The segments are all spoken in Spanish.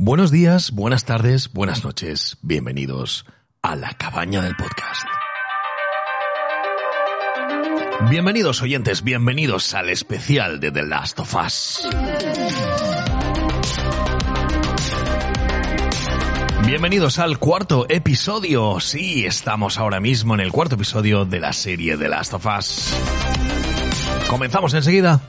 Buenos días, buenas tardes, buenas noches. Bienvenidos a la cabaña del podcast. Bienvenidos oyentes, bienvenidos al especial de The Last of Us. Bienvenidos al cuarto episodio. Sí, estamos ahora mismo en el cuarto episodio de la serie The Last of Us. Comenzamos enseguida.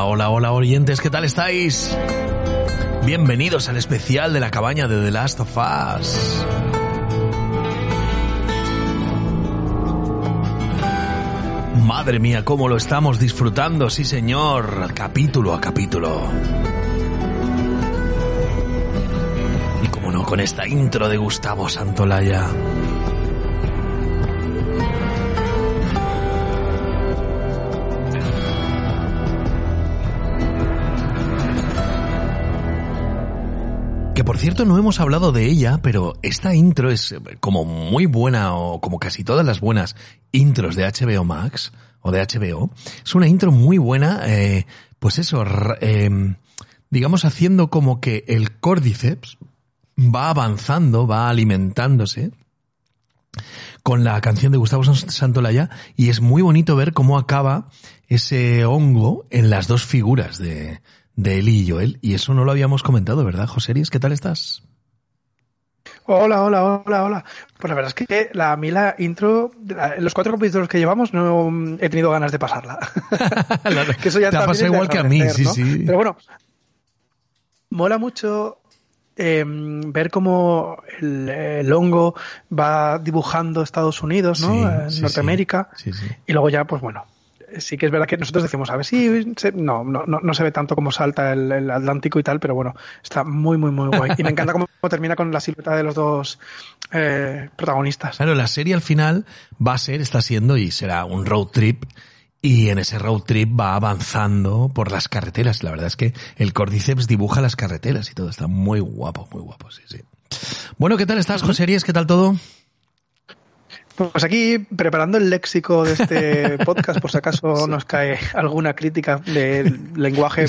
Hola, hola, oyentes, ¿qué tal estáis? Bienvenidos al especial de la cabaña de The Last of Us. Madre mía, cómo lo estamos disfrutando, sí señor, capítulo a capítulo. Y como no, con esta intro de Gustavo Santolaya. Por cierto no hemos hablado de ella, pero esta intro es eh, como muy buena o como casi todas las buenas intros de HBO Max o de HBO. Es una intro muy buena, eh, pues eso, eh, digamos haciendo como que el córdiceps va avanzando, va alimentándose con la canción de Gustavo San- Santolaya y es muy bonito ver cómo acaba ese hongo en las dos figuras de, de Eli y Joel. Y eso no lo habíamos comentado, ¿verdad, José Ries? ¿Qué tal estás? Hola, hola, hola, hola. Pues la verdad es que la, a mí la intro, la- los cuatro capítulos que llevamos, no mm, he tenido ganas de pasarla. que eso ya Te ha pasado igual que a mí, sí, ¿no? sí. Pero bueno, mola mucho eh, ver cómo el, el hongo va dibujando Estados Unidos, ¿no? Sí, En sí, Norteamérica. Sí, sí. Y luego ya, pues bueno, sí que es verdad que nosotros decimos, a ver si se- no, no, no, no se ve tanto como salta el, el Atlántico y tal, pero bueno, está muy, muy, muy guay. Y me encanta cómo termina con la silueta de los dos eh, protagonistas. Claro, la serie al final va a ser, está siendo y será un road trip. Y en ese road trip va avanzando por las carreteras. La verdad es que el Cordyceps dibuja las carreteras y todo. Está muy guapo, muy guapo, sí, sí. Bueno, ¿qué tal estás, José Ries? ¿Qué tal todo? Pues aquí, preparando el léxico de este podcast, por si acaso nos cae alguna crítica de lenguaje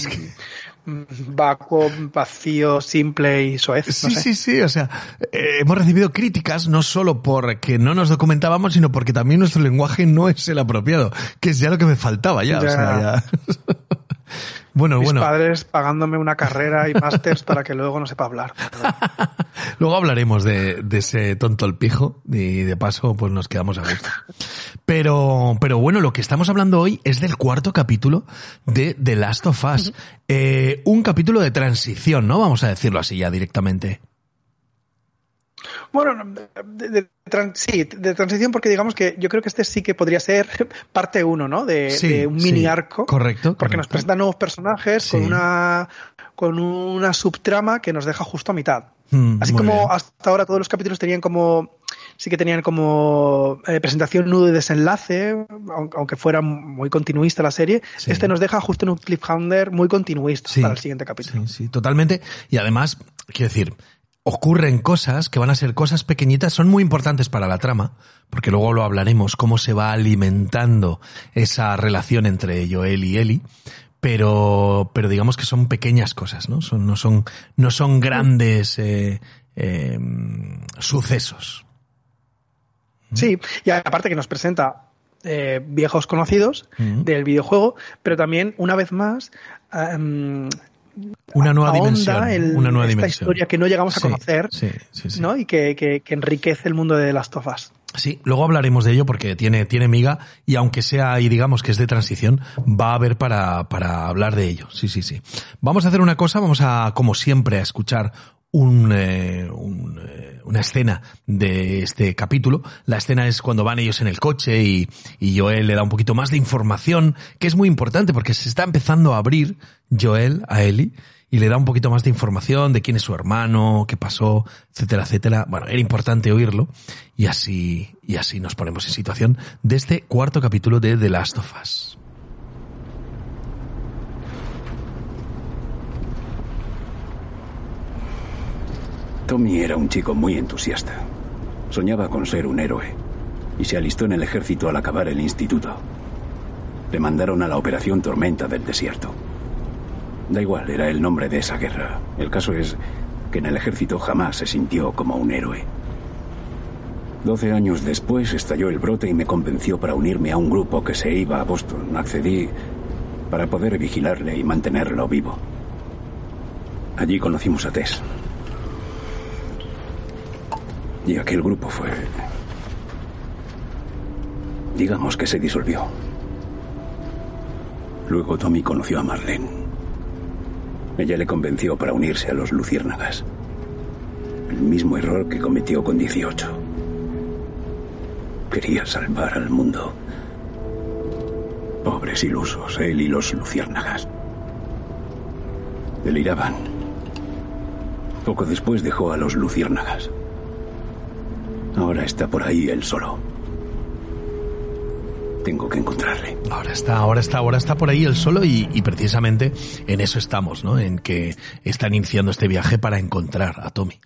mm, vacuo, vacío, simple y soez. No Sí, sé. sí, sí. O sea, eh, hemos recibido críticas no solo porque no nos documentábamos, sino porque también nuestro lenguaje no es el apropiado, que es ya lo que me faltaba ya. O sea, ya. bueno, Mis bueno. padres pagándome una carrera y másters para que luego no sepa hablar. Luego hablaremos de, de ese tonto el pijo y de paso pues nos quedamos a gusto. Pero, pero bueno, lo que estamos hablando hoy es del cuarto capítulo de The Last of Us. Eh, un capítulo de transición, ¿no? Vamos a decirlo así ya directamente. Bueno, de, sí, de transición, porque digamos que yo creo que este sí que podría ser parte uno, ¿no? De, Sí, de un sí. mini arco. Correcto, Porque nos correcto. presenta nuevos personajes Sí. con una con una subtrama que nos deja justo a mitad. Mm, Así como bien. hasta ahora todos los capítulos tenían como sí que tenían como eh, presentación, nudo y desenlace, aun- aunque fuera muy continuista la serie. Sí. Este nos deja justo en un cliffhanger muy continuista Sí. para el siguiente capítulo. Sí, sí, totalmente. Y además, quiero decir, ocurren cosas que van a ser cosas pequeñitas, son muy importantes para la trama, porque luego lo hablaremos, cómo se va alimentando esa relación entre Joel y Ellie, pero, pero digamos que son pequeñas cosas, ¿no? Son, no son, no son grandes eh, eh, sucesos. Sí, y aparte que nos presenta eh, viejos conocidos del videojuego, pero también, una vez más, um, una nueva dimensión. una nueva esta historia que no llegamos a conocer ¿no? y que, que, que, enriquece el mundo de las tofas. Sí, luego hablaremos de ello porque tiene, tiene miga y aunque sea y digamos que es de transición, va a haber para, para hablar de ello. Sí, sí, sí. Vamos a hacer una cosa, vamos a, como siempre, a escuchar un, eh, un, eh, una escena de este capítulo. La escena es cuando van ellos en el coche y, y Joel le da un poquito más de información, que es muy importante porque se está empezando a abrir Joel a Ellie y le da un poquito más de información de quién es su hermano, qué pasó, etcétera, etcétera. Bueno, era importante oírlo y así, y así nos ponemos en situación de este cuarto capítulo de The Last of Us. Tommy era un chico muy entusiasta. Soñaba con ser un héroe y se alistó en el ejército al acabar el instituto. Le mandaron a la Operación Tormenta del Desierto. Da igual, era el nombre de esa guerra. El caso es que en el ejército jamás se sintió como un héroe. Doce años después estalló el brote y me convenció para unirme a un grupo que se iba a Boston. Accedí para poder vigilarle y mantenerlo vivo. Allí conocimos a Tess, y aquel grupo fue... Digamos que se disolvió. Luego Tommy conoció a Marlene. Ella le convenció para unirse a los luciérnagas. El mismo error que cometió con 18. Quería salvar al mundo. Pobres ilusos, él y los luciérnagas. Deliraban. Poco después dejó a los luciérnagas. Ahora está por ahí él solo. Tengo que encontrarle. Ahora está, ahora está, ahora está por ahí él solo y, precisamente en eso estamos, ¿no? En que están iniciando este viaje para encontrar a Tommy.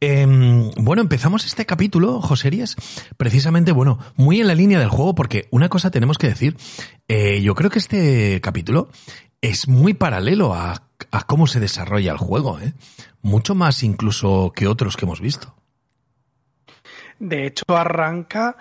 Em, bueno, empezamos este capítulo, Joserías, precisamente, bueno, muy en la línea del juego, porque una cosa tenemos que decir, eh, yo creo que este capítulo es muy paralelo a, a cómo se desarrolla el juego, ¿eh? Mucho más incluso que otros que hemos visto. De hecho, arranca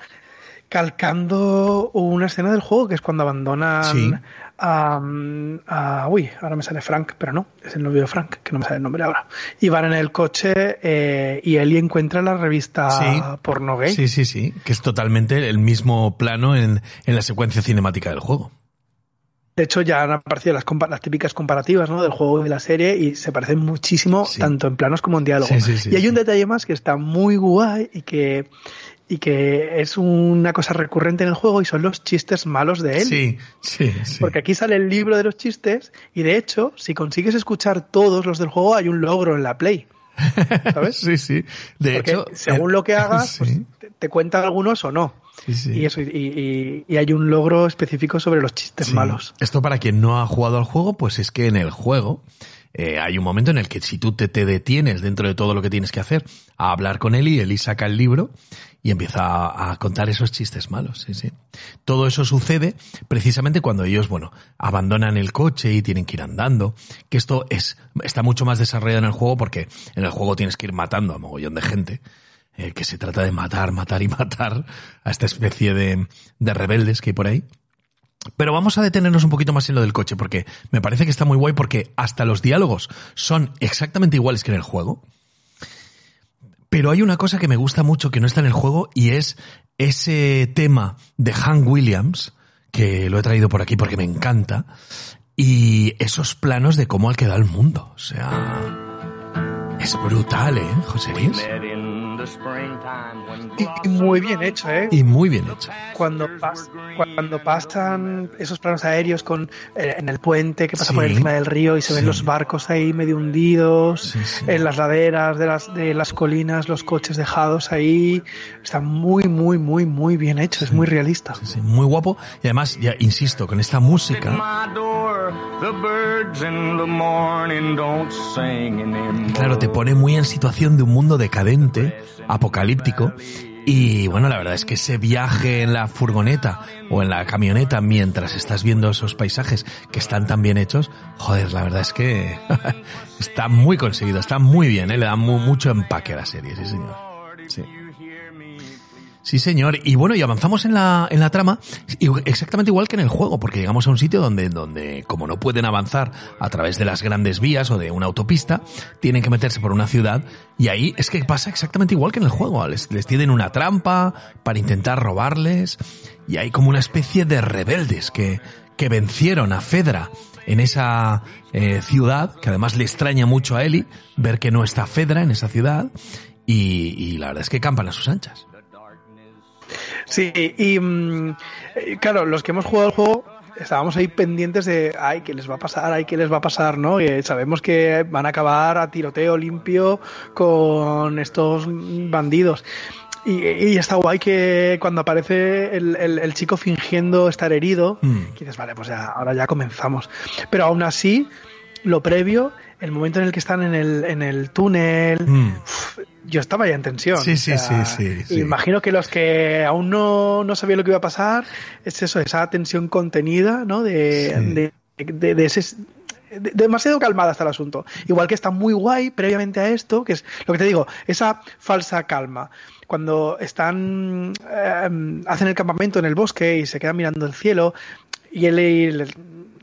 calcando una escena del juego que es cuando abandonan a, Uy, ahora me sale Frank, pero no, es el novio de Frank, que no me sale el nombre ahora. Y van en el coche eh, y Ellie encuentra la revista porno gay. Sí, sí, sí, que es totalmente el mismo plano en, en la secuencia cinemática del juego. De hecho, ya han aparecido las, las, típicas comparativas ¿no? del juego y de la serie y se parecen muchísimo, tanto en planos como en diálogo. y hay un detalle más que está muy guay y que, y que es una cosa recurrente en el juego y son los chistes malos de él. Sí, sí, Porque aquí sale el libro de los chistes y de hecho, si consigues escuchar todos los del juego, hay un logro en la Play. ¿Sabes? sí, sí. De hecho, según lo que hagas, pues, te, te cuentan algunos o no. Y, eso, y, hay un logro específico sobre los chistes malos. Esto para quien no ha jugado al juego, pues es que en el juego eh, hay un momento en el que si tú te, te, detienes dentro de todo lo que tienes que hacer a hablar con él y él saca el libro y empieza a, contar esos chistes malos. Sí, sí. Todo eso sucede precisamente cuando ellos, bueno, abandonan el coche y tienen que ir andando. Que esto es, está mucho más desarrollado en el juego porque en el juego tienes que ir matando a mogollón de gente. Eh, que se trata de matar, matar y matar a esta especie de, de rebeldes que hay por ahí. Pero vamos a detenernos un poquito más en lo del coche, porque me parece que está muy guay porque hasta los diálogos son exactamente iguales que en el juego. Pero hay una cosa que me gusta mucho que no está en el juego y es ese tema de Hank Williams, que lo he traído por aquí porque me encanta, y esos planos de cómo ha quedado el mundo. O sea, es brutal, ¿eh, José Luis? Y, muy bien hecho, ¿eh? Y muy bien hecho. Cuando, cuando pasan esos planos aéreos con eh, en el puente que pasa por encima del río y se ven los barcos ahí medio hundidos, en las laderas de las, de las colinas, los coches dejados ahí, está muy, muy, muy, muy bien hecho, es muy realista. muy guapo. Y además, ya insisto, con esta música... Claro, te pone muy en situación de un mundo decadente apocalíptico. Y bueno, la verdad es que ese viaje en la furgoneta o en la camioneta mientras estás viendo esos paisajes que están tan bien hechos, joder, la verdad es que está muy conseguido, está muy bien, ¿eh? le da mucho empaque a la serie, sí señor. Sí, señor. Y bueno, y avanzamos en la, en la trama exactamente igual que en el juego, porque llegamos a un sitio donde, donde, como no pueden avanzar a través de las grandes vías o de una autopista, tienen que meterse por una ciudad y ahí es que pasa exactamente igual que en el juego. Les, les tienen una trampa para intentar robarles y hay como una especie de rebeldes que, que vencieron a Fedra en esa eh, ciudad, que además le extraña mucho a Eli ver que no está Fedra en esa ciudad y, y la verdad es que campan a sus anchas. Sí, y mm, eh, claro, los que hemos jugado el juego estábamos ahí pendientes de, ay, ¿qué les va a pasar? Ay, ¿qué les va a pasar? ¿no? Y sabemos que van a acabar a tiroteo limpio con estos bandidos. Y, y, está guay que cuando aparece el, el, el chico fingiendo estar herido, Mm. dices, vale, pues ya, ahora ya comenzamos. Pero aún así, lo previo, el momento en el que están en el, en el túnel, Mm. uf, yo estaba ya en tensión. Sí, sí, O sea, sí, sí, sí. Imagino que los que aún no, no sabían lo que iba a pasar, es eso, esa tensión contenida, ¿no? De, Sí. de, de- de ese de- demasiado calmada está el asunto. Igual que está muy guay previamente a esto, que es lo que te digo, esa falsa calma. Cuando están, eh, hacen el campamento en el bosque y se quedan mirando el cielo y él le-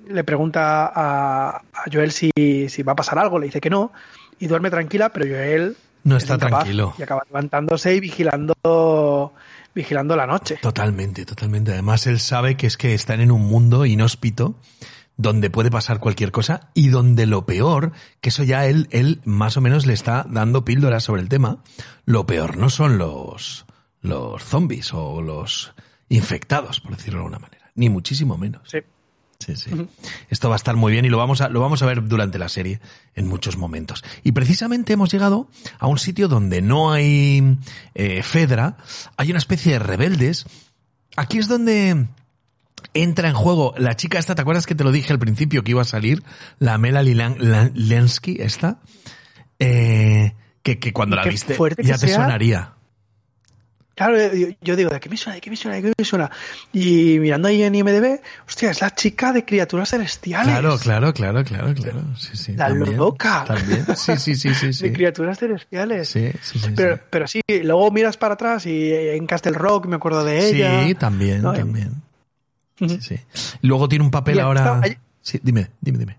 le pregunta a, a Joel si, si va a pasar algo, le dice que no y duerme tranquila, pero Joel No es está tranquilo. y acaba levantándose y vigilando vigilando la noche. Totalmente, totalmente. Además, él sabe que es que están en un mundo inhóspito donde puede pasar cualquier cosa y donde lo peor, que eso ya él, él más o menos le está dando píldoras sobre el tema, lo peor no son los, los zombies o los infectados, por decirlo de alguna manera, ni muchísimo menos. Sí. Sí, sí. Esto va a estar muy bien y lo vamos a, lo vamos a ver durante la serie en muchos momentos. Y precisamente hemos llegado a un sitio donde no hay eh, Fedra, hay una especie de rebeldes. Aquí es donde entra en juego la chica esta, ¿te acuerdas que te lo dije al principio que iba a salir? La Melanie Lan- Lan- Lansky, esta. Eh, que, que cuando la viste ya te sea. sonaría. Claro, yo, yo digo, ¿de qué me suena? ¿De qué me suena? ¿De qué me suena? Y mirando ahí en IMDB, hostia, es la chica de criaturas celestiales. Claro, claro, claro, claro, claro. Sí, sí, La también, loca. También. Sí, sí, sí, sí. sí. De criaturas celestiales. Sí, sí, sí, Pero, sí. pero sí, luego miras para atrás y en Castle Rock me acuerdo de ella. Sí, también, ¿no? también. Sí, sí. Luego tiene un papel Y ahora. Sí, dime, dime, dime.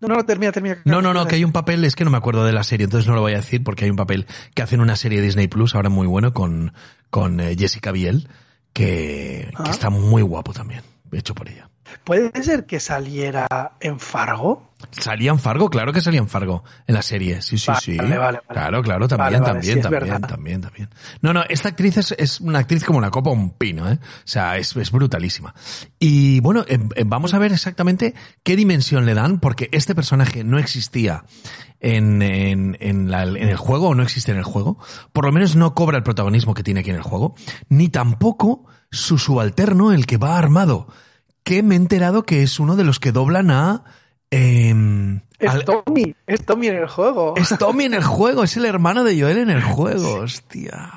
No, no, termina, termina. No, no, no, que hay un papel, es que no me acuerdo de la serie, entonces no lo voy a decir porque hay un papel que hacen una serie de Disney Plus ahora muy bueno con, con eh, Jessica Biel, que, que Ah. está muy guapo también, hecho por ella. ¿Puede ser que saliera en Fargo? Salía en Fargo, claro que salía en Fargo en la serie, sí, sí, Vale, sí. vale, vale. Claro, claro, también, Vale, vale, también, sí, también, también, también. No, no, esta actriz es, es una actriz como una copa un pino, ¿eh? O sea, es, es brutalísima. Y bueno, eh, eh, vamos a ver exactamente qué dimensión le dan, porque este personaje no existía en, en, en, la- en el juego, o no existe en el juego. Por lo menos no cobra el protagonismo que tiene aquí en el juego, ni tampoco su subalterno, el que va armado, que me he enterado que es uno de los que doblan a... em, Es al- Tommy, es Tommy en el juego. es Tommy en el juego, es el hermano de Joel en el juego, hostia.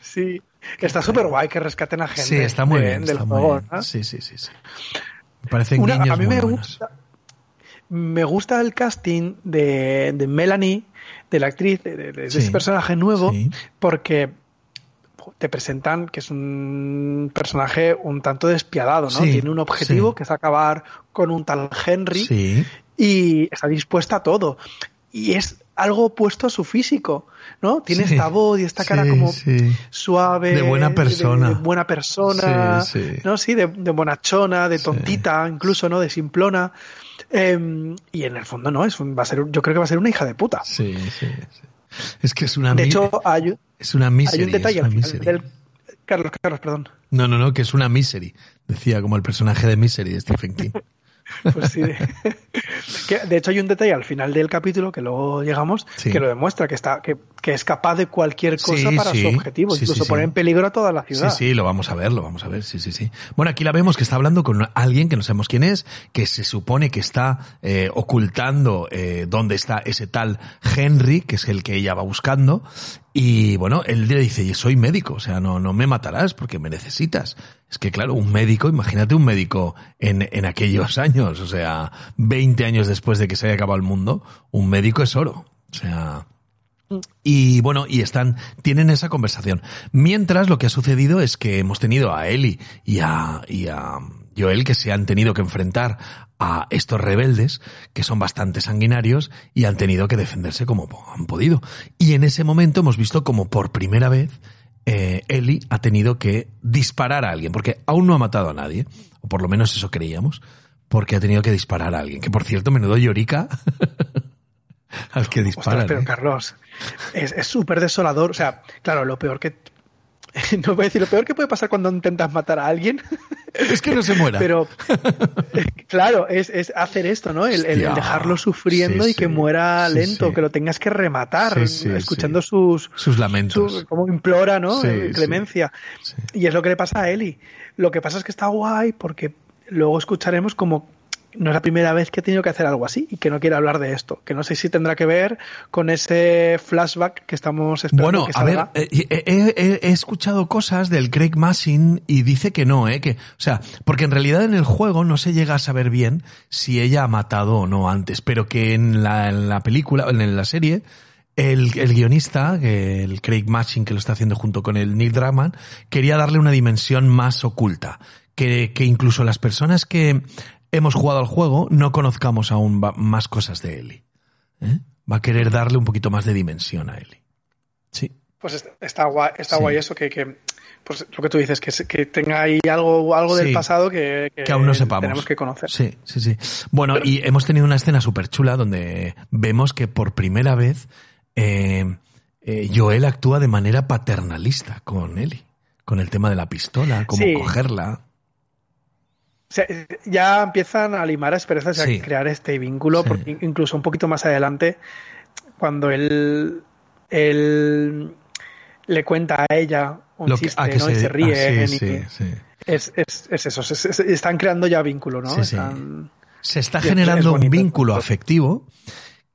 Sí, que está súper guay que rescaten a gente. Sí, está muy de- bien, del está muy juego, bien. ¿no? Sí, sí, sí, sí. Me parecen Una- a mí muy me buenos. gusta, me gusta el casting de, de Melanie, de la actriz, de, de- de Sí, ese personaje nuevo, sí. porque te presentan que es un personaje un tanto despiadado, ¿no? Sí, Tiene un objetivo sí. que es acabar con un tal Henry Sí, y está dispuesta a todo. Y es algo opuesto a su físico, ¿no? Tiene esta voz y esta cara como suave. De buena persona. De, de buena persona. ¿no? Sí, de, de bonachona, de tontita, incluso, ¿no? De simplona. Eh, y en el fondo, ¿no? Es un- va a ser, yo creo que va a ser una hija de puta. sí, sí, sí. Es que es una De hecho, hay, es una misery, hay un detalle al final del. Carlos, Carlos, perdón. No, no, no, que es una misery. Decía como el personaje de Misery de Stephen King. Pues sí. de hecho, hay un detalle al final del capítulo, que luego llegamos, Sí. que lo demuestra, que está, que, que es capaz de cualquier cosa Sí, para sí. su objetivo, Sí, incluso sí, poner sí. en peligro a toda la Sí, ciudad. sí, lo vamos a ver, lo vamos a ver, sí, sí, sí. Bueno, aquí la vemos que está hablando con alguien que no sabemos quién es, que se supone que está eh, ocultando eh, dónde está ese tal Henry, que es el que ella va buscando, y bueno, él le dice, "Y soy médico, o sea, no, no me matarás porque me necesitas. Es que claro, un médico, imagínate un médico en, en aquellos años, o sea, 20 años después de que se haya acabado el mundo, un médico es oro. O sea, Y bueno, y están, tienen esa conversación. Mientras lo que ha sucedido es que hemos tenido a Eli y a, y a Joel que se han tenido que enfrentar a estos rebeldes que son bastante sanguinarios y han tenido que defenderse como han podido. Y en ese momento hemos visto como por primera vez eh, Eli ha tenido que disparar a alguien, porque aún no ha matado a nadie, o por lo menos eso creíamos, porque ha tenido que disparar a alguien. Que por cierto, menudo llorica al que dispara. pero ¿eh? Carlos, es súper desolador. O sea, claro, lo peor que no voy a decir lo peor que puede pasar cuando intentas matar a alguien. Es que no se muera. Pero, claro, es, es hacer esto, ¿no? El, el dejarlo sufriendo Sí, y que sí. muera lento, sí. que lo tengas que rematar, escuchando sus, Sus lamentos. su- cómo implora, ¿no? Eh. Clemencia. Y es lo que le pasa a Eli. Lo que pasa es que está guay porque luego escucharemos como no es la primera vez que ha tenido que hacer algo así y que no quiere hablar de esto. Que no sé si tendrá que ver con ese flashback que estamos esperando Bueno, que a ver, salga. eh, he, he- he escuchado cosas del Craig Massin y dice que no, eh, que, o sea, porque en realidad en el juego no se llega a saber bien si ella ha matado o no antes, pero que en la, en la película, en la serie, el, el guionista, el Craig Massin, que lo está haciendo junto con el Neil Druckmann, quería darle una dimensión más oculta, que, que incluso las personas que hemos jugado al juego no conozcamos aún más cosas de Ellie. ¿eh? Va a querer darle un poquito más de dimensión a Ellie. Sí. Pues est- está guay, está Sí. guay eso, que, que, pues lo que tú dices, que, tenga ahí algo, algo del pasado que, que aún no sepamos. tenemos que conocer. Sí, sí, sí. Bueno, y hemos tenido una escena súper chula donde vemos que por primera vez eh, eh, Joel actúa de manera paternalista con Ellie, con el tema de la pistola, cómo Sí. cogerla. Ya empiezan a limar asperezas y Sí. a crear este vínculo, Sí. porque incluso un poquito más adelante, cuando él, él le cuenta a ella un Lo chiste, que ¿no? y se ah, sí, y- sí, sí. Es, es, es eso, se- se- están creando ya vínculo, ¿no? Están- Se está es- generando un vínculo afectivo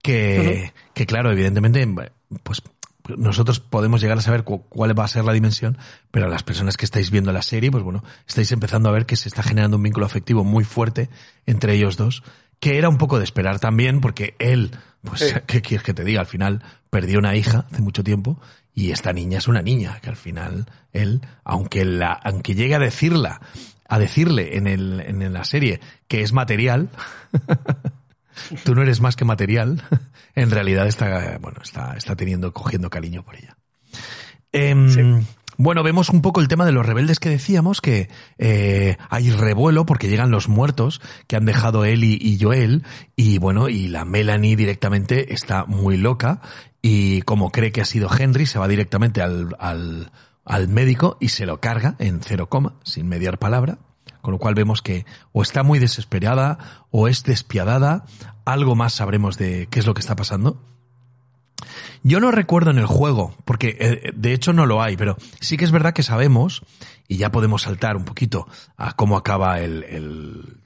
que, que claro, evidentemente, pues nosotros podemos llegar a saber cu- cuál va a ser la dimensión, pero las personas que estáis viendo la serie, pues bueno, estáis empezando a ver que se está generando un vínculo afectivo muy fuerte entre ellos dos, que era un poco de esperar también, porque él, pues, Sí. ¿qué quieres que te diga? Al final perdió una hija hace mucho tiempo y esta niña es una niña, que al final él, aunque la, aunque llegue a decirla, a decirle en el, en la serie que es material, tú no eres más que material, en realidad está, bueno, está, está teniendo, cogiendo cariño por ella. Em, Sí. Bueno, vemos un poco el tema de los rebeldes que decíamos, que eh, hay revuelo porque llegan los muertos que han dejado Ellie y Joel, y bueno, y la Melanie directamente está muy loca, y como cree que ha sido Henry, se va directamente al, al, al médico y se lo carga en cero coma, sin mediar palabra, con lo cual vemos que o está muy desesperada o es despiadada, algo más sabremos de qué es lo que está pasando. Yo no recuerdo en el juego, porque eh, de hecho no lo hay, pero sí que es verdad que sabemos, y ya podemos saltar un poquito a cómo acaba el, el,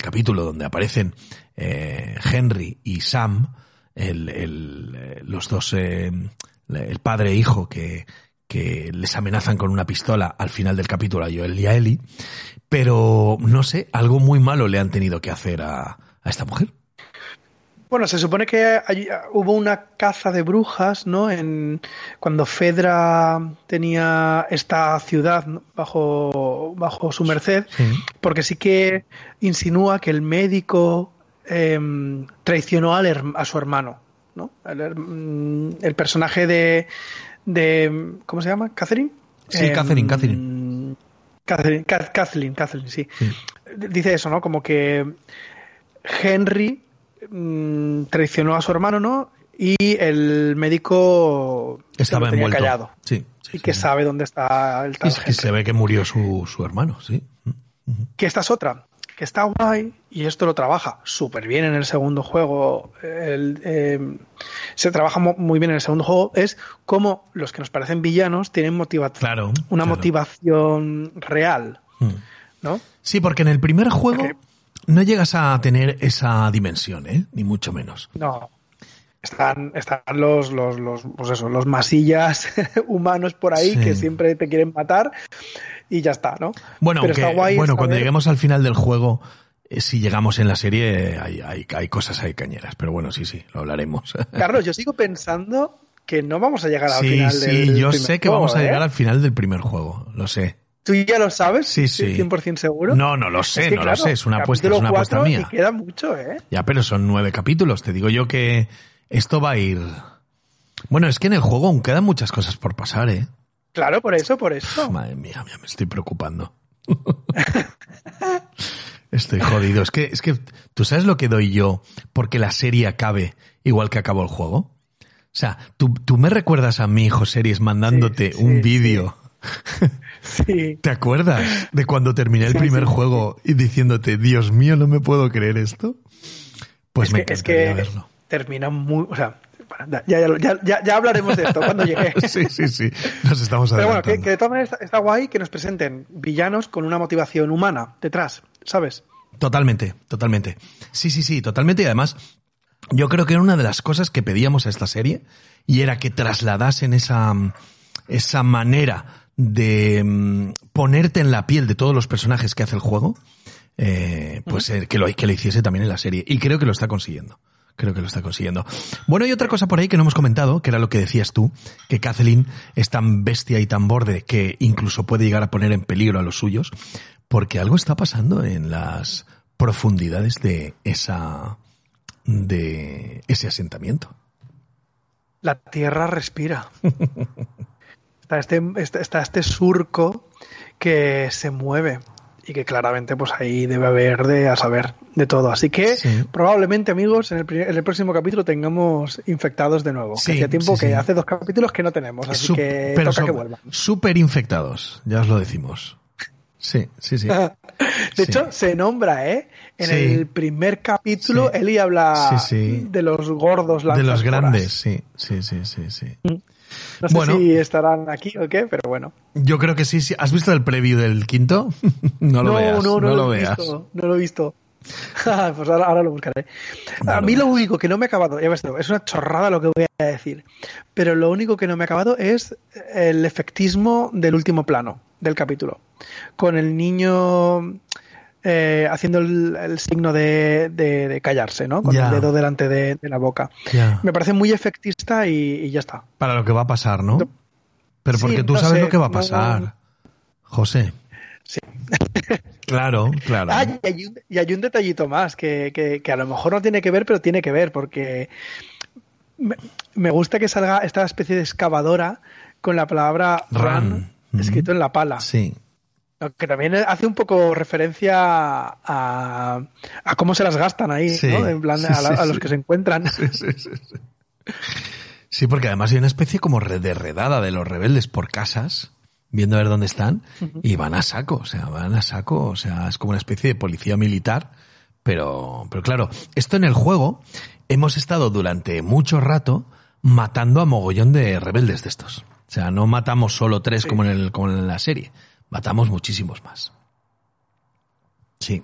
capítulo donde aparecen eh, Henry y Sam, el, eh, los dos, eh, el padre e hijo que, que les amenazan con una pistola al final del capítulo a Joel y a Ellie, pero no sé, algo muy malo le han tenido que hacer a, a esta mujer. Bueno, se supone que hay- hubo una caza de brujas, ¿no? En, cuando Fedra tenía esta ciudad bajo, bajo su merced, Sí. porque sí que insinúa que el médico em, traicionó al a su hermano, ¿no? El, mm, el personaje de, de. ¿Cómo se llama? ¿Catherine? Sí, Em, Catherine, Catherine. Catherine, Ca- Kathleen, Kathleen, sí. Sí. Dice eso, ¿no? Como que Henry mm, traicionó a su hermano, ¿no? Y el médico Estaba lo tenía envuelto. callado. Sí, sí, y sí, que sabe dónde está el Y tal es que se ve que murió su, su hermano, sí. Que esta es otra, que está guay y esto lo trabaja súper bien en el segundo juego. el, eh, se trabaja muy bien en el segundo juego. Es como los que nos parecen villanos tienen motivación, Claro. una claro. motivación real, Mm. ¿no? Sí, porque en el primer juego no llegas a tener esa dimensión, ¿eh? Ni mucho menos. No. Están, están los, los, los, pues eso, los masillas humanos por ahí Sí. que siempre te quieren matar y ya está, ¿no? Bueno, Pero aunque, está guay bueno cuando lleguemos al final del juego, eh, si llegamos en la serie, hay, hay, hay cosas ahí cañeras. Pero bueno, sí, sí, lo hablaremos. Carlos, yo sigo pensando que no vamos a llegar al sí, final sí, del yo primer sé que juego, vamos a ¿eh? llegar al final del primer juego, lo sé. ¿Tú ya lo sabes? Sí, sí. ¿100% seguro? No, no lo sé, Es que, no claro, lo sé, es una apuesta, es una apuesta mía. Y queda mucho, ¿eh? Ya, pero son nueve capítulos. Te digo yo que esto va a ir. Bueno, es que en el juego aún quedan muchas cosas por pasar, ¿eh? Claro, por eso, por eso. Madre mía, ya me estoy preocupando. estoy jodido. Es que, es que, ¿tú sabes lo que doy yo porque la serie acabe igual que acabó el juego? O sea, tú, tú me recuerdas a mí, hijo series, mandándote Sí, sí, un vídeo. Sí. ¿Te acuerdas de cuando terminé el primer juego y diciéndote, Dios mío, no me puedo creer esto? Pues es me que, es encantaría que verlo. termina muy. O sea, ya, ya, ya, ya- ya hablaremos de esto cuando llegue. Sí, sí, sí. Nos estamos Pero bueno, que, que de todas maneras está, está guay que nos presenten villanos con una motivación humana detrás, ¿sabes? Totalmente, totalmente. Sí, sí, sí, totalmente. Y además, yo creo que era una de las cosas que pedíamos a esta serie y era que trasladasen esa, esa manera de mm, ponerte en la piel de todos los personajes que hace el juego, eh, pues eh, que, lo, que lo hiciese también en la serie. Y creo que lo está consiguiendo. Creo que lo está consiguiendo. Bueno, hay otra cosa por ahí que no hemos comentado, que era lo que decías tú, que Kathleen es tan bestia y tan borde que incluso puede llegar a poner en peligro a los suyos, porque algo está pasando en las profundidades de esa de ese asentamiento. La tierra respira. está, este, está, está este surco que se mueve y que claramente pues ahí debe haber de a saber de todo. Así que Sí. probablemente amigos en el, en el próximo capítulo tengamos infectados de nuevo. Sí, que hacía tiempo sí, que hace dos capítulos que no tenemos, así Sup- que pero toca que vuelvan. súper infectados, ya os lo decimos. Sí, sí, sí. De hecho, se nombra, ¿eh? En el primer capítulo. Eli habla de los gordos De los grandes, sí, sí, sí, sí, sí. No sé Bueno. si estarán aquí o qué, pero bueno. Yo creo que sí, sí. ¿Has visto el preview del quinto? no lo veas, no, lo, he veas. Visto, no lo he visto. pues ahora, ahora lo buscaré. No a lo mí lo veas. único que no me ha acabado, ya ves, es una chorrada lo que voy a decir, pero lo único que no me ha acabado es el efectismo del último plano del capítulo. Con el niño eh, haciendo el, el signo de, de- de callarse, ¿no? Con el dedo delante de, de la boca. Me parece muy efectista y, y ya está. Para lo que va a pasar, ¿no? No. Pero Sí, porque tú no sabes sé, lo que va a no- pasar, José. Sí. Claro, claro. Ah, y hay un, y hay un detallito más que, que- que a lo mejor no tiene que ver, pero tiene que ver, porque me, me gusta que salga esta especie de excavadora con la palabra run, Run. escrito en la pala. Sí. Que también hace un poco referencia a, a cómo se las gastan ahí, Sí, ¿no? En plan, sí, a, la- sí, a los que se encuentran. Sí, sí, sí, sí. Sí, porque además hay una especie como de redada de los rebeldes por casas, viendo a ver dónde están, y van a saco, o sea, van a saco, o sea, es como una especie de policía militar, pero, pero claro, esto en el juego hemos estado durante mucho rato matando a mogollón de rebeldes de estos. O sea, no matamos solo tres como en el, como en la serie, matamos muchísimos más. Sí.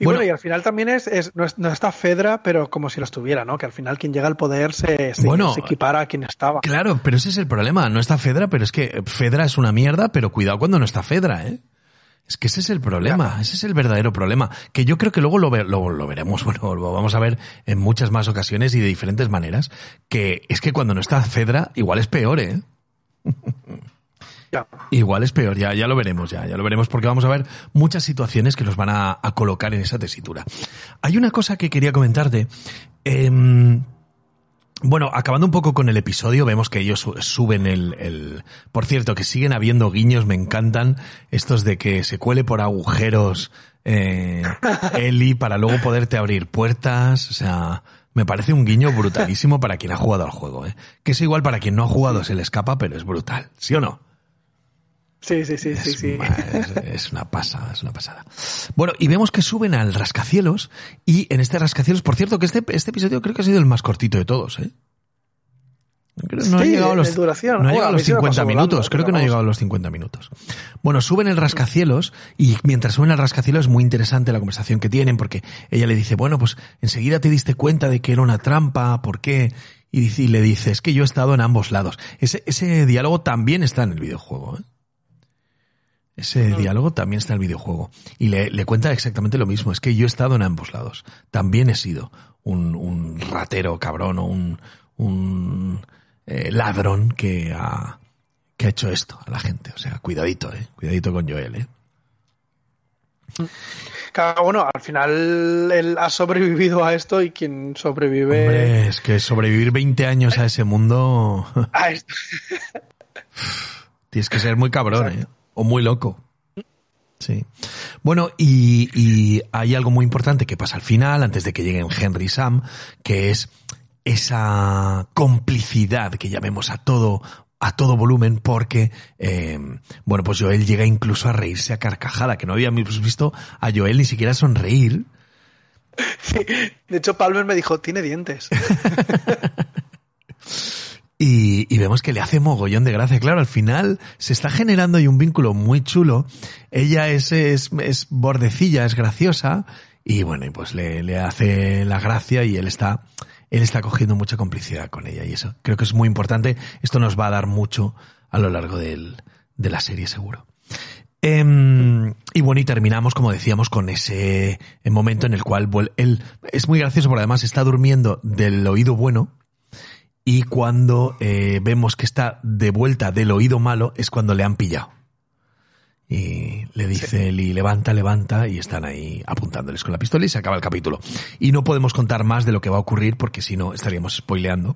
Y bueno, y al final también es, es- no, es- no está Fedra, pero como si lo estuviera, ¿no? Que al final quien llega al poder se, se, Bueno, se equipara a quien estaba. Claro, pero ese es el problema. No está Fedra, pero es que Fedra es una mierda, pero cuidado cuando no está Fedra, ¿eh? Es que ese es el problema, ese es el verdadero problema, que yo creo que luego lo, ve- lo, lo veremos, bueno, lo vamos a ver en muchas más ocasiones y de diferentes maneras, que es que cuando no está Fedra, igual es peor, ¿eh? Ya. Igual es peor, ya, ya lo veremos, ya, ya lo veremos, porque vamos a ver muchas situaciones que nos van a, a colocar en esa tesitura. Hay una cosa que quería comentarte. em, bueno, acabando un poco con el episodio, vemos que ellos su- suben el, el... Por cierto, que siguen habiendo guiños, me encantan estos de que se cuele por agujeros eh, Eli para luego poderte abrir puertas, o sea, me parece un guiño brutalísimo para quien ha jugado al juego, ¿eh? Que es igual para quien no ha jugado se le escapa, pero es brutal, ¿sí o no? Sí, sí, sí, sí, Es, sí. ma- es- es una pasada, es una pasada. Bueno, y vemos que suben al rascacielos y en este rascacielos, por cierto, que este, este episodio creo que ha sido el más cortito de todos, ¿eh? Creo- No ha Sí, llegado a los, no ha Bueno, llegado a a los mí se me 50 pasó minutos, volando, creo que no ha llegado a los 50 minutos. Bueno, suben el rascacielos y mientras suben al rascacielos es muy interesante la conversación que tienen porque ella le dice, bueno, pues enseguida te diste cuenta de que era una trampa, ¿por qué? Y, dice- y le dice, es que yo he estado en ambos lados. Ese, ese diálogo también está en el videojuego, ¿eh? Ese diálogo también está en el videojuego. Y le, le cuenta exactamente lo mismo. Es que yo he estado en ambos lados. También he sido un, un ratero cabrón o un, un eh, ladrón que ha, que ha hecho esto a la gente. O sea, cuidadito, eh. Cuidadito con Joel, eh. Claro, bueno, al final él ha sobrevivido a esto y quien sobrevive. Hombre, es que sobrevivir 20 años a ese mundo. A esto. Tienes que ser muy cabrón, ¿eh? O muy loco. Sí. Bueno, y, y, hay algo muy importante que pasa al final, antes de que lleguen Henry y Sam, que es esa complicidad que llamemos a todo a todo volumen porque, eh, bueno, pues Joel llega incluso a reírse a carcajada, que no habíamos visto a Joel ni siquiera sonreír. Sí, de hecho, Palmer me dijo, tiene dientes. y, vemos que le hace mogollón de gracia. Claro, al final se está generando ahí un vínculo muy chulo. Ella es, es, es bordecilla, es graciosa. Y bueno, y pues le, le hace la gracia y él está él está cogiendo mucha complicidad con ella y eso creo que es muy importante. Esto nos va a dar mucho a lo largo del, de la serie seguro. Eh, y bueno, y terminamos, como decíamos, con ese momento en el cual él es muy gracioso porque además está durmiendo del oído bueno y cuando eh, vemos que está de vuelta del oído malo es cuando le han pillado. Y le dice él y levanta, levanta y están ahí apuntándoles con la pistola y se acaba el capítulo. Y no podemos contar más de lo que va a ocurrir porque si no estaríamos spoileando.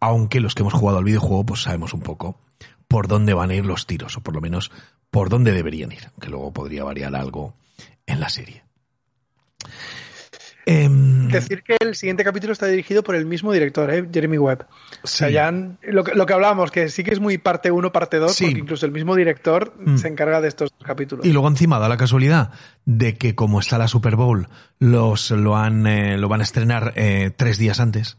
Aunque los que hemos jugado al videojuego pues sabemos un poco por dónde van a ir los tiros o por lo menos por dónde deberían ir. Que luego podría variar algo en la serie. Eh, Decir que el siguiente capítulo está dirigido por el mismo director, ¿eh? Jeremy Webb. Sí. O sea, ya han, lo, que, lo, que hablábamos, que sí que es muy parte 1, parte 2, sí. porque incluso el mismo director mm. se encarga de estos capítulos. Y luego encima da la casualidad de que como está la Super Bowl, los lo han eh, lo van a estrenar eh, tres días antes.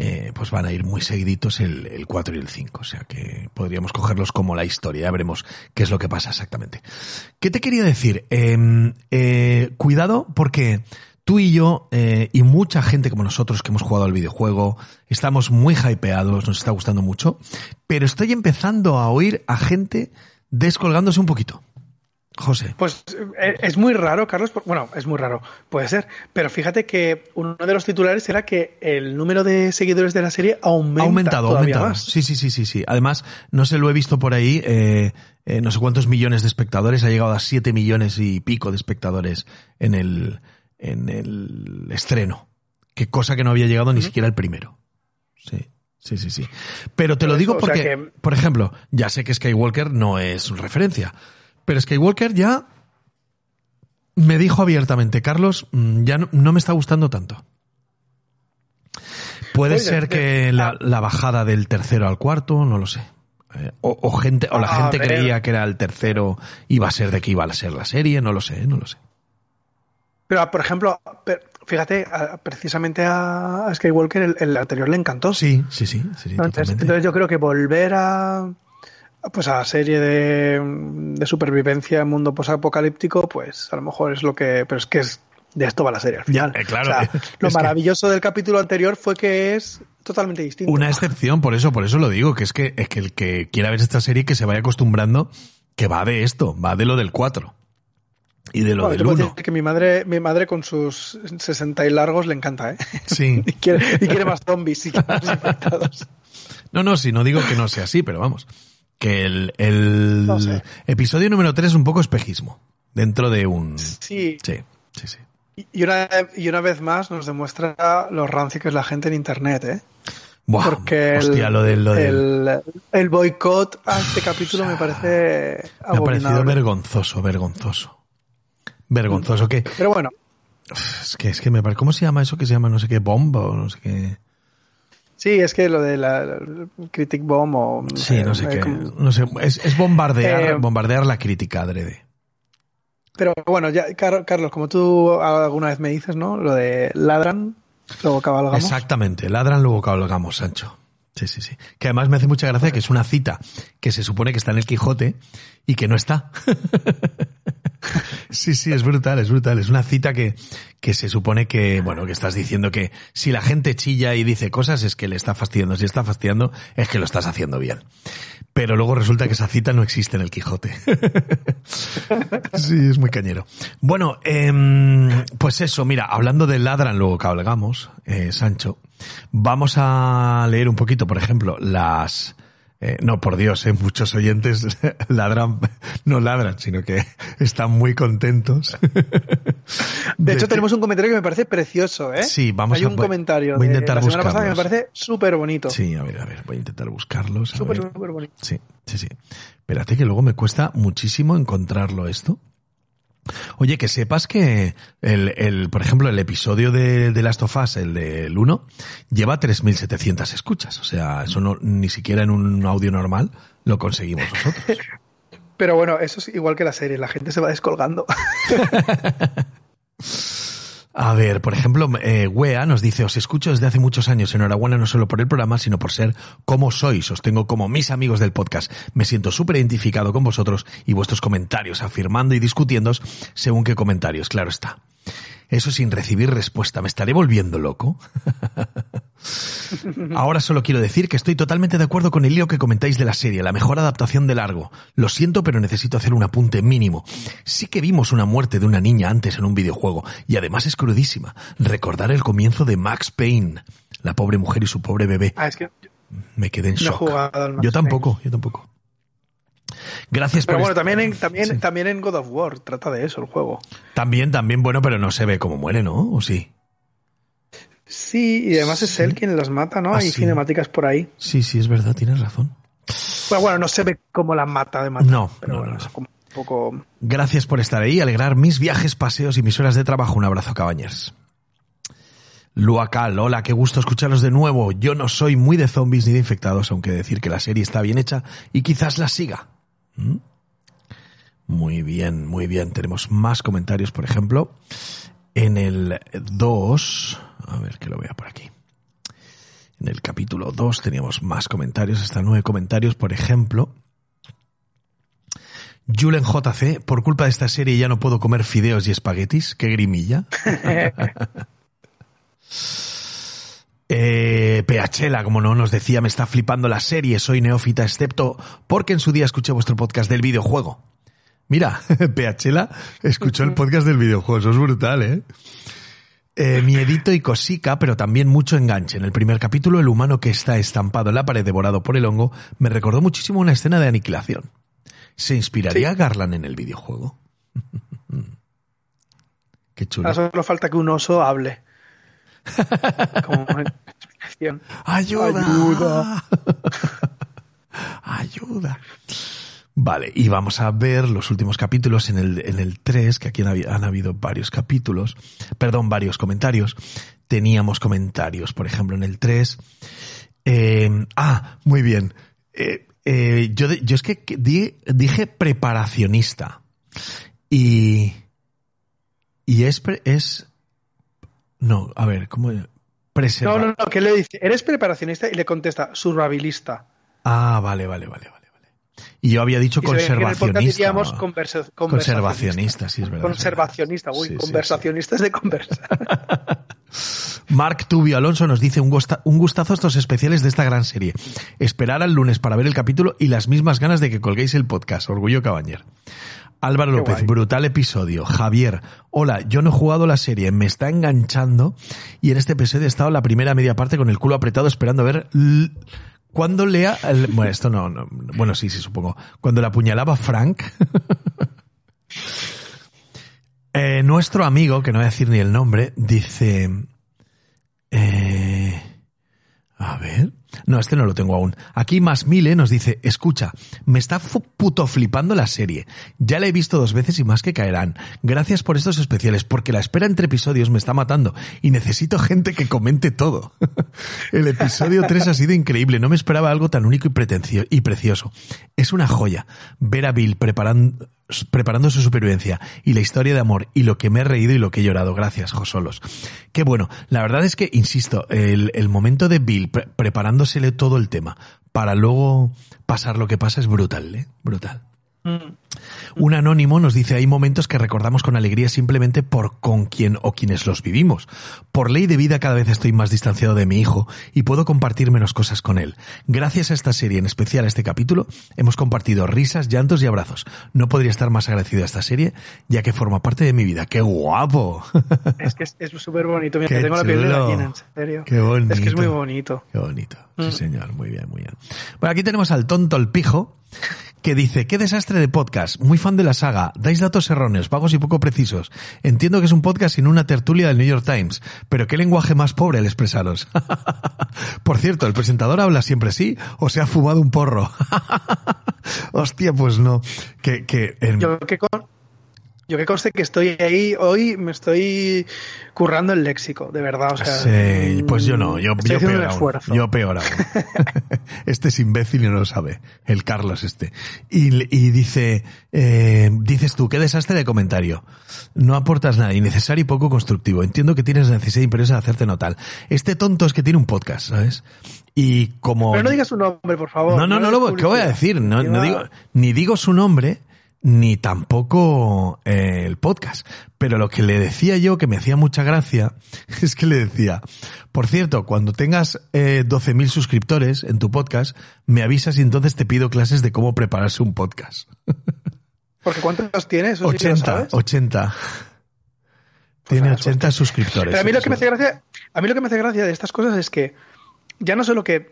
Eh, pues van a ir muy seguiditos el, el 4 y el 5. O sea que podríamos cogerlos como la historia. Ya veremos qué es lo que pasa exactamente. ¿Qué te quería decir? Eh, cuidado porque tú y yo eh, y mucha gente como nosotros que hemos jugado al videojuego estamos muy hypeados, nos está gustando mucho, pero estoy empezando a oír a gente descolgándose un poquito. José. Pues es muy raro, Carlos. Bueno, es muy raro, puede ser. Pero fíjate que uno de los titulares era que el número de seguidores de la serie aumenta. Ha aumentado, ha aumentado. Más. Sí, sí, sí, sí, sí. Además, no se lo he visto por ahí. Eh, eh, no sé cuántos millones de espectadores. Ha llegado a 7 millones y pico de espectadores en el, en el estreno. Que cosa que no había llegado ni uh -huh. siquiera el primero. Sí. Sí, sí, sí. Pero te lo digo porque, o sea que... por ejemplo, ya sé que Skywalker no es referencia, pero Skywalker ya me dijo abiertamente, Carlos, mm, ya no, no me está gustando tanto. Puede Oye, ser que la, la, bajada del tercero al cuarto, no lo sé. Eh, o, o, gente, o la ah, gente creía que era el tercero iba a ser de que iba a ser la serie, no lo sé, no lo sé. Pero, por ejemplo, fíjate, precisamente a Skywalker el, el anterior le encantó. Sí, sí, sí. sí entonces, entonces, yo creo que volver a pues a la serie de, de supervivencia en mundo posapocalíptico, pues a lo mejor es lo que. Pero es que es, de esto va la serie al final. Eh, claro. O sea, lo maravilloso que... del capítulo anterior fue que es totalmente distinto. Una excepción, por eso, por eso lo digo, que es que, es que el que quiera ver esta serie que se vaya acostumbrando que va de esto, va de lo del 4. Y de lo bueno, del uno. Que mi madre, mi madre con sus 60 y largos le encanta, ¿eh? Sí. y, quiere, y quiere más zombies y más infectados. No, no, si no digo que no sea así, pero vamos. Que el, el no sé. episodio número 3 es un poco espejismo. Dentro de un. Sí. Sí, sí, sí. Y una, y una vez más nos demuestra lo rancio que es la gente en internet, ¿eh? Buah, Porque hostia, el, lo del, lo del... el, el boicot a este capítulo me parece Me ha parecido vergonzoso, vergonzoso vergonzoso que pero bueno. Es que es que me parece cómo se llama eso que se llama no sé qué bomba o no sé qué. Sí es que lo de la, la critic bomb o sí no sé eh, qué. como... no sé es, es bombardear eh, bombardear la crítica adrede. Pero bueno ya Carlos como tú alguna vez me dices no lo de ladran luego cabalgamos. Exactamente ladran luego cabalgamos Sancho. Sí, sí, sí. Que además me hace mucha gracia que es una cita que se supone que está en el Quijote y que no está. sí, sí, es brutal, es brutal. Es una cita que, que se supone que, bueno, que estás diciendo que si la gente chilla y dice cosas es que le está fastidiando. Si está fastidiando es que lo estás haciendo bien. Pero luego resulta que esa cita no existe en el Quijote. sí, es muy cañero. Bueno, eh, pues eso, mira, hablando de ladran luego cabalgamos, eh, Sancho. Vamos a leer un poquito, por ejemplo, las... eh, no, por Dios, eh, muchos oyentes ladran, no ladran, sino que están muy contentos. De hecho, tenemos un comentario que me parece precioso, ¿eh? Sí, vamos Hay a- un voy- comentario voy a de intentar la semana pasada que me parece súper bonito. Sí, a ver, a ver, voy a intentar buscarlos. Súper, súper bonito. Sí, sí, sí. Espérate que luego me cuesta muchísimo encontrarlo esto. Oye, que sepas que el, el, por ejemplo, el episodio de, de Last of Us, el del 1, lleva 3.700 escuchas. O sea, eso no, ni siquiera en un audio normal lo conseguimos nosotros. Pero bueno, eso es igual que la serie, la gente se va descolgando. A ver, por ejemplo, eh, Wea nos dice, os escucho desde hace muchos años, enhorabuena no solo por el programa, sino por ser como sois, os tengo como mis amigos del podcast. Me siento súper identificado con vosotros y vuestros comentarios, afirmando y discutiendo según qué comentarios, claro está. Eso sin recibir respuesta, ¿me estaré volviendo loco? Ahora solo quiero decir que estoy totalmente de acuerdo con el lío que comentáis de la serie, la mejor adaptación de largo. Lo siento, pero necesito hacer un apunte mínimo. Sí que vimos una muerte de una niña antes en un videojuego, y además es crudísima. Recordar el comienzo de Max Payne, la pobre mujer y su pobre bebé. Ah, es que Me quedé en No he shock. jugado al Max yo tampoco, yo tampoco. Gracias Pero por bueno, también en, también, Sí. también en God of War trata de eso el juego. También, también, bueno, pero no se ve cómo muere, ¿no? ¿O sí? Sí, y además es él quien las mata, ¿no? Ah, Hay sí. cinemáticas por ahí. Sí, sí, es verdad, tienes razón. Bueno, bueno, no se ve cómo la mata de matar. No, pero no, bueno, no, no. es como un poco... Gracias por estar ahí, alegrar mis viajes, paseos y mis horas de trabajo. Un abrazo, cabañers. Luacal, hola, qué gusto escucharos de nuevo. Yo no soy muy de zombies ni de infectados, aunque decir que la serie está bien hecha y quizás la siga. ¿Mm? Muy bien, muy bien. Tenemos más comentarios, por ejemplo. En el 2, a ver que lo vea por aquí. En el capítulo 2 teníamos más comentarios, hasta nueve comentarios, por ejemplo. Julen JC, por culpa de esta serie ya no puedo comer fideos y espaguetis. Qué grimilla. Eh, PHela, como no nos decía, me está flipando la serie. Soy neófita, excepto porque en su día escuché vuestro podcast del videojuego. Mira, PHela escuchó el podcast del videojuego. Eso es brutal, ¿eh? Eh, miedito y cosica, pero también mucho enganche. En el primer capítulo, el humano que está estampado en la pared devorado por el hongo me recordó muchísimo una escena de aniquilación. ¿Se inspiraría Garland en el videojuego? Qué chulo. Ahora solo falta que un oso hable. Como una explicación. ¡Ayuda! Ayuda. ¡Ayuda! Vale, y vamos a ver los últimos capítulos en el, en el 3, que aquí han, habi- han habido varios capítulos, perdón, varios comentarios. Teníamos comentarios, por ejemplo, en el 3. Eh, ah, muy bien. Eh, eh, yo, yo es que di- dije preparacionista. Y. Y es. es no, a ver, ¿cómo? Preserva- No, no, no, que le dice, ¿eres preparacionista? Y le contesta, survivabilista. Ah, vale, vale, vale, vale, vale. Y yo había dicho Y conservacionista. conversa- Conservacionista, sí, es verdad. Conservacionista, uy, Sí, sí, conversacionista es de conversa. Mark Tubio Alonso nos dice un, gusta- un gustazo estos especiales de esta gran serie. Esperar al lunes para ver el capítulo y las mismas ganas de que colguéis el podcast. Orgullo Cabañer. Álvaro Qué López, guay. brutal episodio. Javier, hola, yo no he jugado la serie, me está enganchando y en este episodio he estado la primera media parte con el culo apretado esperando a ver cuando lea... el- bueno, esto no, no- Bueno, sí, sí, supongo. Cuando la apuñalaba Frank... Eh, nuestro amigo, que no voy a decir ni el nombre, dice... Eh, a ver. No, este no lo tengo aún. Aquí más Mile nos dice, escucha, me está puto flipando la serie. Ya la he visto dos veces y más que caerán. Gracias por estos especiales, porque la espera entre episodios me está matando y necesito gente que comente todo. El episodio 3 ha sido increíble, no me esperaba algo tan único y, y precioso. Es una joya ver a Bill preparando, preparando su supervivencia y la historia de amor y lo que me he reído y lo que he llorado. Gracias, Josolos. Qué bueno. La verdad es que, insisto, el, el momento de Bill pre- preparándosele todo el tema para luego pasar lo que pasa es brutal, ¿eh? Brutal. Mm. Un anónimo nos dice, hay momentos que recordamos con alegría simplemente por con quien o quienes los vivimos. Por ley de vida cada vez estoy más distanciado de mi hijo y puedo compartir menos cosas con él. Gracias a esta serie, en especial a este capítulo, hemos compartido risas, llantos y abrazos. No podría estar más agradecido a esta serie, ya que forma parte de mi vida. ¡Qué guapo! Es que es súper bonito. Mira, tengo la piel de gallina, en serio. Qué bonito. Es que es muy bonito. Qué bonito. Sí, Mm. señor. Muy bien, muy bien. Bueno, aquí tenemos al tonto el pijo, que dice, qué desastre de podcast, muy fan de la saga, dais datos erróneos, vagos y poco precisos. Entiendo que es un podcast sin una tertulia del New York Times, pero qué lenguaje más pobre al expresaros. Por cierto, el presentador habla siempre así o se ha fumado un porro. Hostia, pues no. Que, que en- Yo que, yo que conste que estoy ahí, hoy me estoy currando el léxico, de verdad. O sea, Sí, pues yo no, yo, yo peor aún. Yo peor aún. Este es imbécil y no lo sabe. El Carlos este. Y, y dice, eh, dices tú, qué desastre de comentario. No aportas nada, innecesario y poco constructivo. Entiendo que tienes necesidad imperiosa de hacerte notar. Este tonto es que tiene un podcast, ¿sabes? Y como... Pero no digas su nombre, por favor. No, no, no, des lo, ¿qué voy a decir? No, no digo, ni digo su nombre, ni tampoco eh, el podcast. Pero lo que le decía yo, que me hacía mucha gracia, es que le decía, por cierto, cuando tengas eh, 12.000 suscriptores en tu podcast, me avisas y entonces te pido clases de cómo prepararse un podcast. Porque ¿cuántos tienes? Eso sí que lo 80, sabes. 80. Tiene mala 80 suscriptores. Pero a mí lo que me hace gracia, a mí lo que me hace gracia de estas cosas es que ya no solo que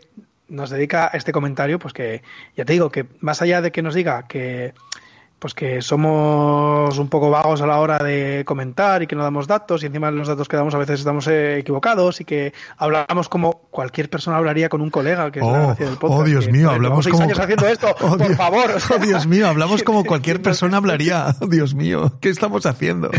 nos dedica este comentario, pues que ya te digo que más allá de que nos diga que pues que somos un poco vagos a la hora de comentar y que no damos datos y encima los datos que damos a veces estamos eh, equivocados y que hablamos como cualquier persona hablaría con un colega que es la Oh, gracia del podcast, oh, Dios que, mío, hablamos seis como... años haciendo esto, Oh, por Dios- favor. o sea, Oh, Dios mío, hablamos como cualquier persona hablaría. Oh, Dios mío, ¿qué estamos haciendo?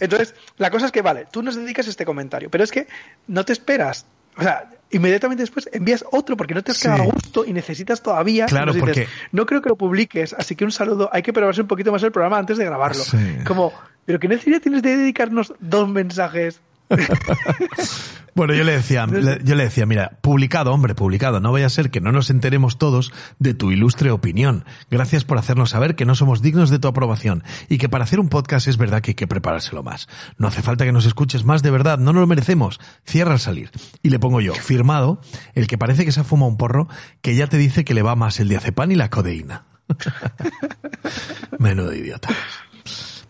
Entonces, la cosa es que, vale, tú nos dedicas este comentario, pero es que no te esperas. O sea, inmediatamente después envías otro porque no te has quedado a gusto y necesitas todavía. Claro, dices, porque- No creo que lo publiques, así que un saludo. Hay que probarse un poquito más el programa antes de grabarlo. Sí. Como, pero ¿qué necesidad tienes de dedicarnos dos mensajes? Bueno, yo le decía, yo le decía, mira, publicado, hombre, publicado, no vaya a ser que no nos enteremos todos de tu ilustre opinión. Gracias por hacernos saber que no somos dignos de tu aprobación y que para hacer un podcast es verdad que hay que preparárselo más. No hace falta que nos escuches más de verdad, no nos lo merecemos. Cierra al salir. Y le pongo yo, firmado, el que parece que se ha fumado un porro, que ya te dice que le va más el diazepam y la codeína. Menudo idiota.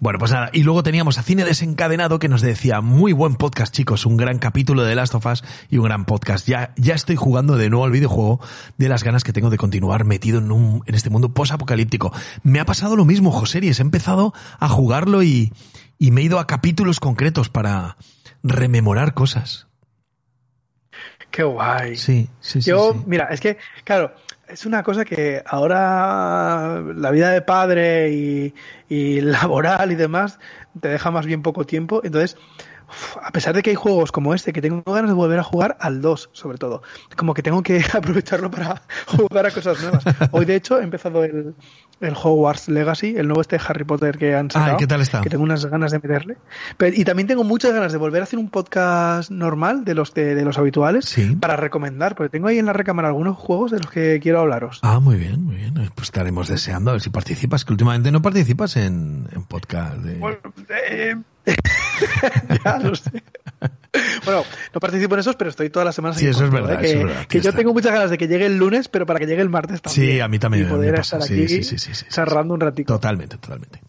Bueno, pues nada, y luego teníamos a Cine Desencadenado que nos decía, muy buen podcast chicos, un gran capítulo de Last of Us y un gran podcast. Ya, ya estoy jugando de nuevo al videojuego de las ganas que tengo de continuar metido en, un, en este mundo post-apocalíptico. Me ha pasado lo mismo, Joseries, he empezado a jugarlo y, y me he ido a capítulos concretos para rememorar cosas. Qué guay. Sí, sí, sí. Yo, sí. mira, es que, claro, es una cosa que ahora la vida de padre y, y laboral y demás te deja más bien poco tiempo. Entonces, uf, a pesar de que hay juegos como este que tengo ganas de volver a jugar al 2, sobre todo, como que tengo que aprovecharlo para jugar a cosas nuevas. Hoy, de hecho, he empezado el, el Hogwarts Legacy, el nuevo este Harry Potter que han sacado. Ah, ¿y qué tal está? Que tengo unas ganas de meterle. Pero- y también tengo muchas ganas de volver a hacer un podcast normal de los de, de los habituales Sí. para recomendar, porque tengo ahí en la recámara algunos juegos de los que quiero hablaros. Ah, muy bien, muy bien. Pues estaremos deseando a ver si participas, que últimamente no participas en, en podcast de... Bueno, eh, ya lo sé. Bueno, no participo en esos, pero estoy todas las semanas. Sí, eso es contando, verdad, ¿eh? eso Que, es verdad, que yo está. tengo muchas ganas de que llegue el lunes, pero para que llegue el martes también. Sí, a mí también Y me poder pasa, estar sí, aquí sí, sí, sí, sí, sí. charlando un ratito. Totalmente, totalmente.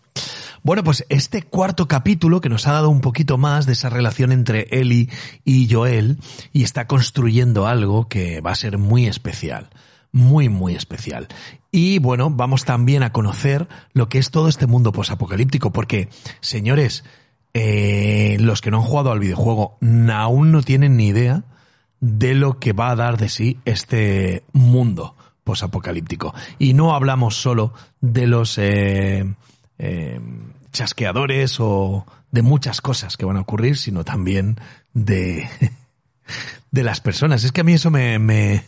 Bueno, pues este cuarto capítulo que nos ha dado un poquito más de esa relación entre Ellie y Joel y está construyendo algo que va a ser muy especial. Muy, muy especial. Y bueno, vamos también a conocer lo que es todo este mundo posapocalíptico, porque, señores, eh, los que no han jugado al videojuego aún no tienen ni idea de lo que va a dar de sí este mundo posapocalíptico. Y no hablamos solo de los eh, eh, chasqueadores o de muchas cosas que van a ocurrir, sino también de, de las personas. Es que a mí eso me-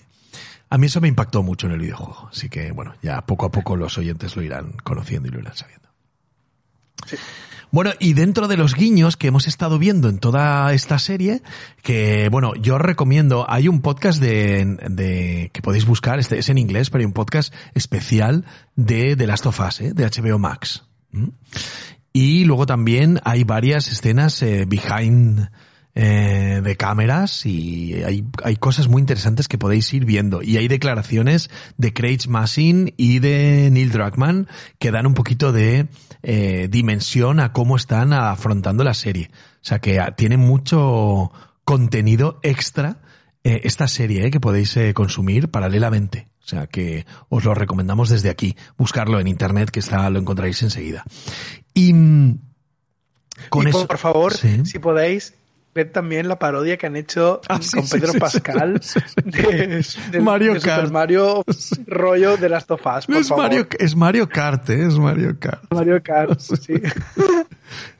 a mí eso me impactó mucho en el videojuego. Así que bueno, ya poco a poco los oyentes lo irán conociendo y lo irán sabiendo. Bueno, y dentro de los guiños que hemos estado viendo en toda esta serie, que bueno, yo recomiendo, hay un podcast de, de que podéis buscar, este es en inglés, pero hay un podcast especial de The Last of Us, ¿eh? de HBO Max. Y luego también hay varias escenas eh, behind eh, de cámaras y hay, hay cosas muy interesantes que podéis ir viendo. Y hay declaraciones de Craig Massin y de Neil Druckmann que dan un poquito de eh, dimensión a cómo están afrontando la serie. O sea que tiene mucho contenido extra eh, esta serie que podéis consumir paralelamente. O sea que os lo recomendamos desde aquí. Buscarlo en internet que está, lo encontraréis enseguida. Y mm, con y eso, por favor, Sí. si podéis, ver también la parodia que han hecho Ah, con sí, Pedro sí, Pascal sí, de, de- Mario de Super Kart. Mario rollo de las tofas, por es favor. Mario, es Mario Kart, ¿eh? es Mario Kart. Mario Kart, sí.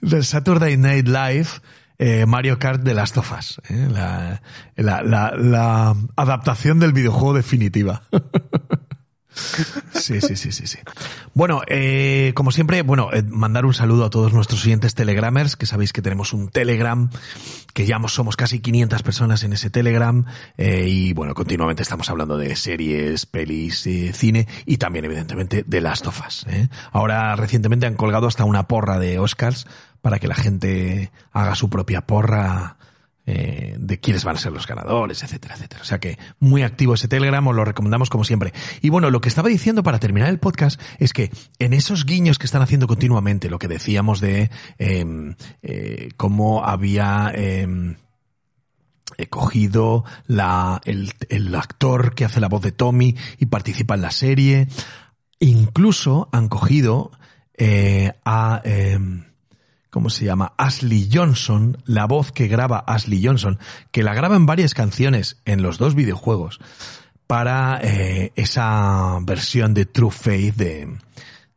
del Saturday Night Live eh, Mario Kart de Last of Us, ¿eh? la, la, la, la adaptación del videojuego definitiva. Sí, sí, sí, sí, sí. Bueno, eh, como siempre, bueno, eh, mandar un saludo a todos nuestros oyentes telegramers, que sabéis que tenemos un telegram, que ya somos casi 500 personas en ese telegram, eh, y bueno, continuamente estamos hablando de series, pelis, eh, cine, y también evidentemente de Last of Us. ¿eh? Ahora recientemente han colgado hasta una porra de Oscars para que la gente haga su propia porra eh, de quiénes van a ser los ganadores, etcétera, etcétera. O sea que muy activo ese Telegram, os lo recomendamos como siempre. Y bueno, lo que estaba diciendo para terminar el podcast es que en esos guiños que están haciendo continuamente, lo que decíamos de eh, eh, cómo había... Eh, he cogido la, el, el actor que hace la voz de Tommy y participa en la serie. Incluso han cogido eh, a... Eh, ¿cómo se llama? Ashley Johnson, la voz que graba Ashley Johnson, que la graba en varias canciones en los dos videojuegos, para eh, esa versión de True Faith de,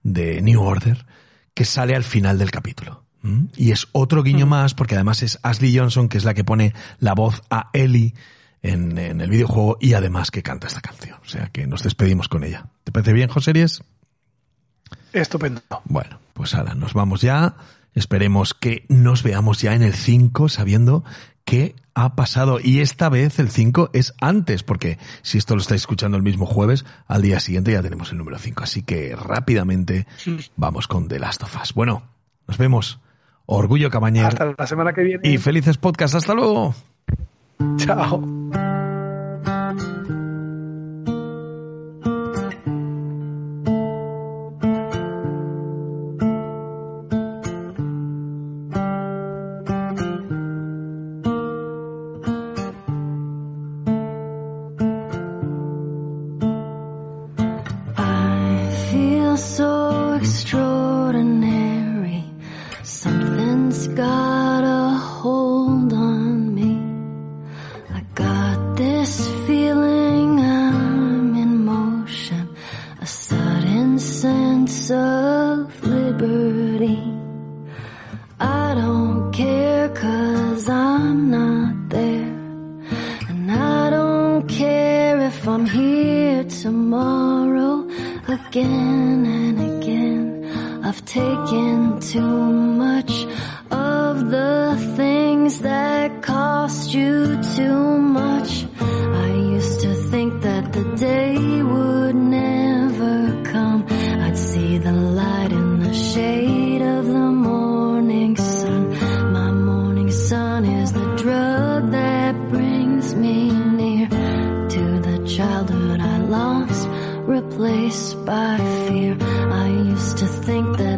de New Order, que sale al final del capítulo. ¿Mm? Y es otro guiño más, porque además es Ashley Johnson, que es la que pone la voz a Ellie en, en el videojuego y además que canta esta canción. O sea que nos despedimos con ella. ¿Te parece bien, José Ries? Estupendo. Bueno, pues ahora nos vamos ya. Esperemos que nos veamos ya en el 5 sabiendo qué ha pasado. Y esta vez el 5 es antes, porque si esto lo estáis escuchando el mismo jueves, al día siguiente ya tenemos el número 5. Así que rápidamente vamos con The Last of Us. Bueno, nos vemos. Orgullo Cabañer Hasta la semana que viene. y felices podcasts. Hasta luego. Chao. Lost, replaced by fear. I used to think that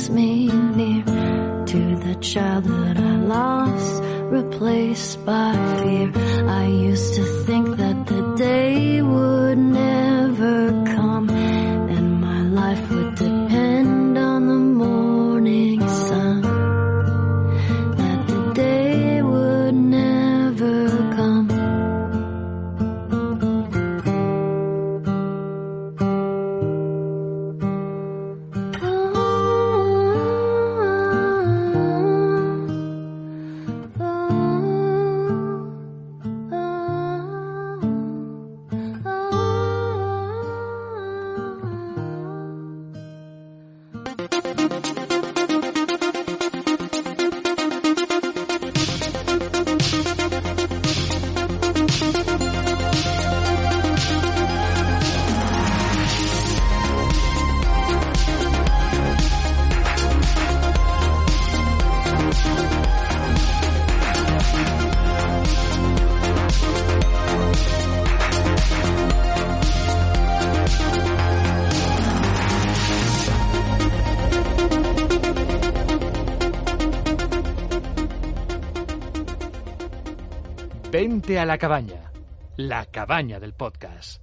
brings me near to the child that I lost, replaced by fear. I used to think that the day would cabaña, la cabaña del podcast.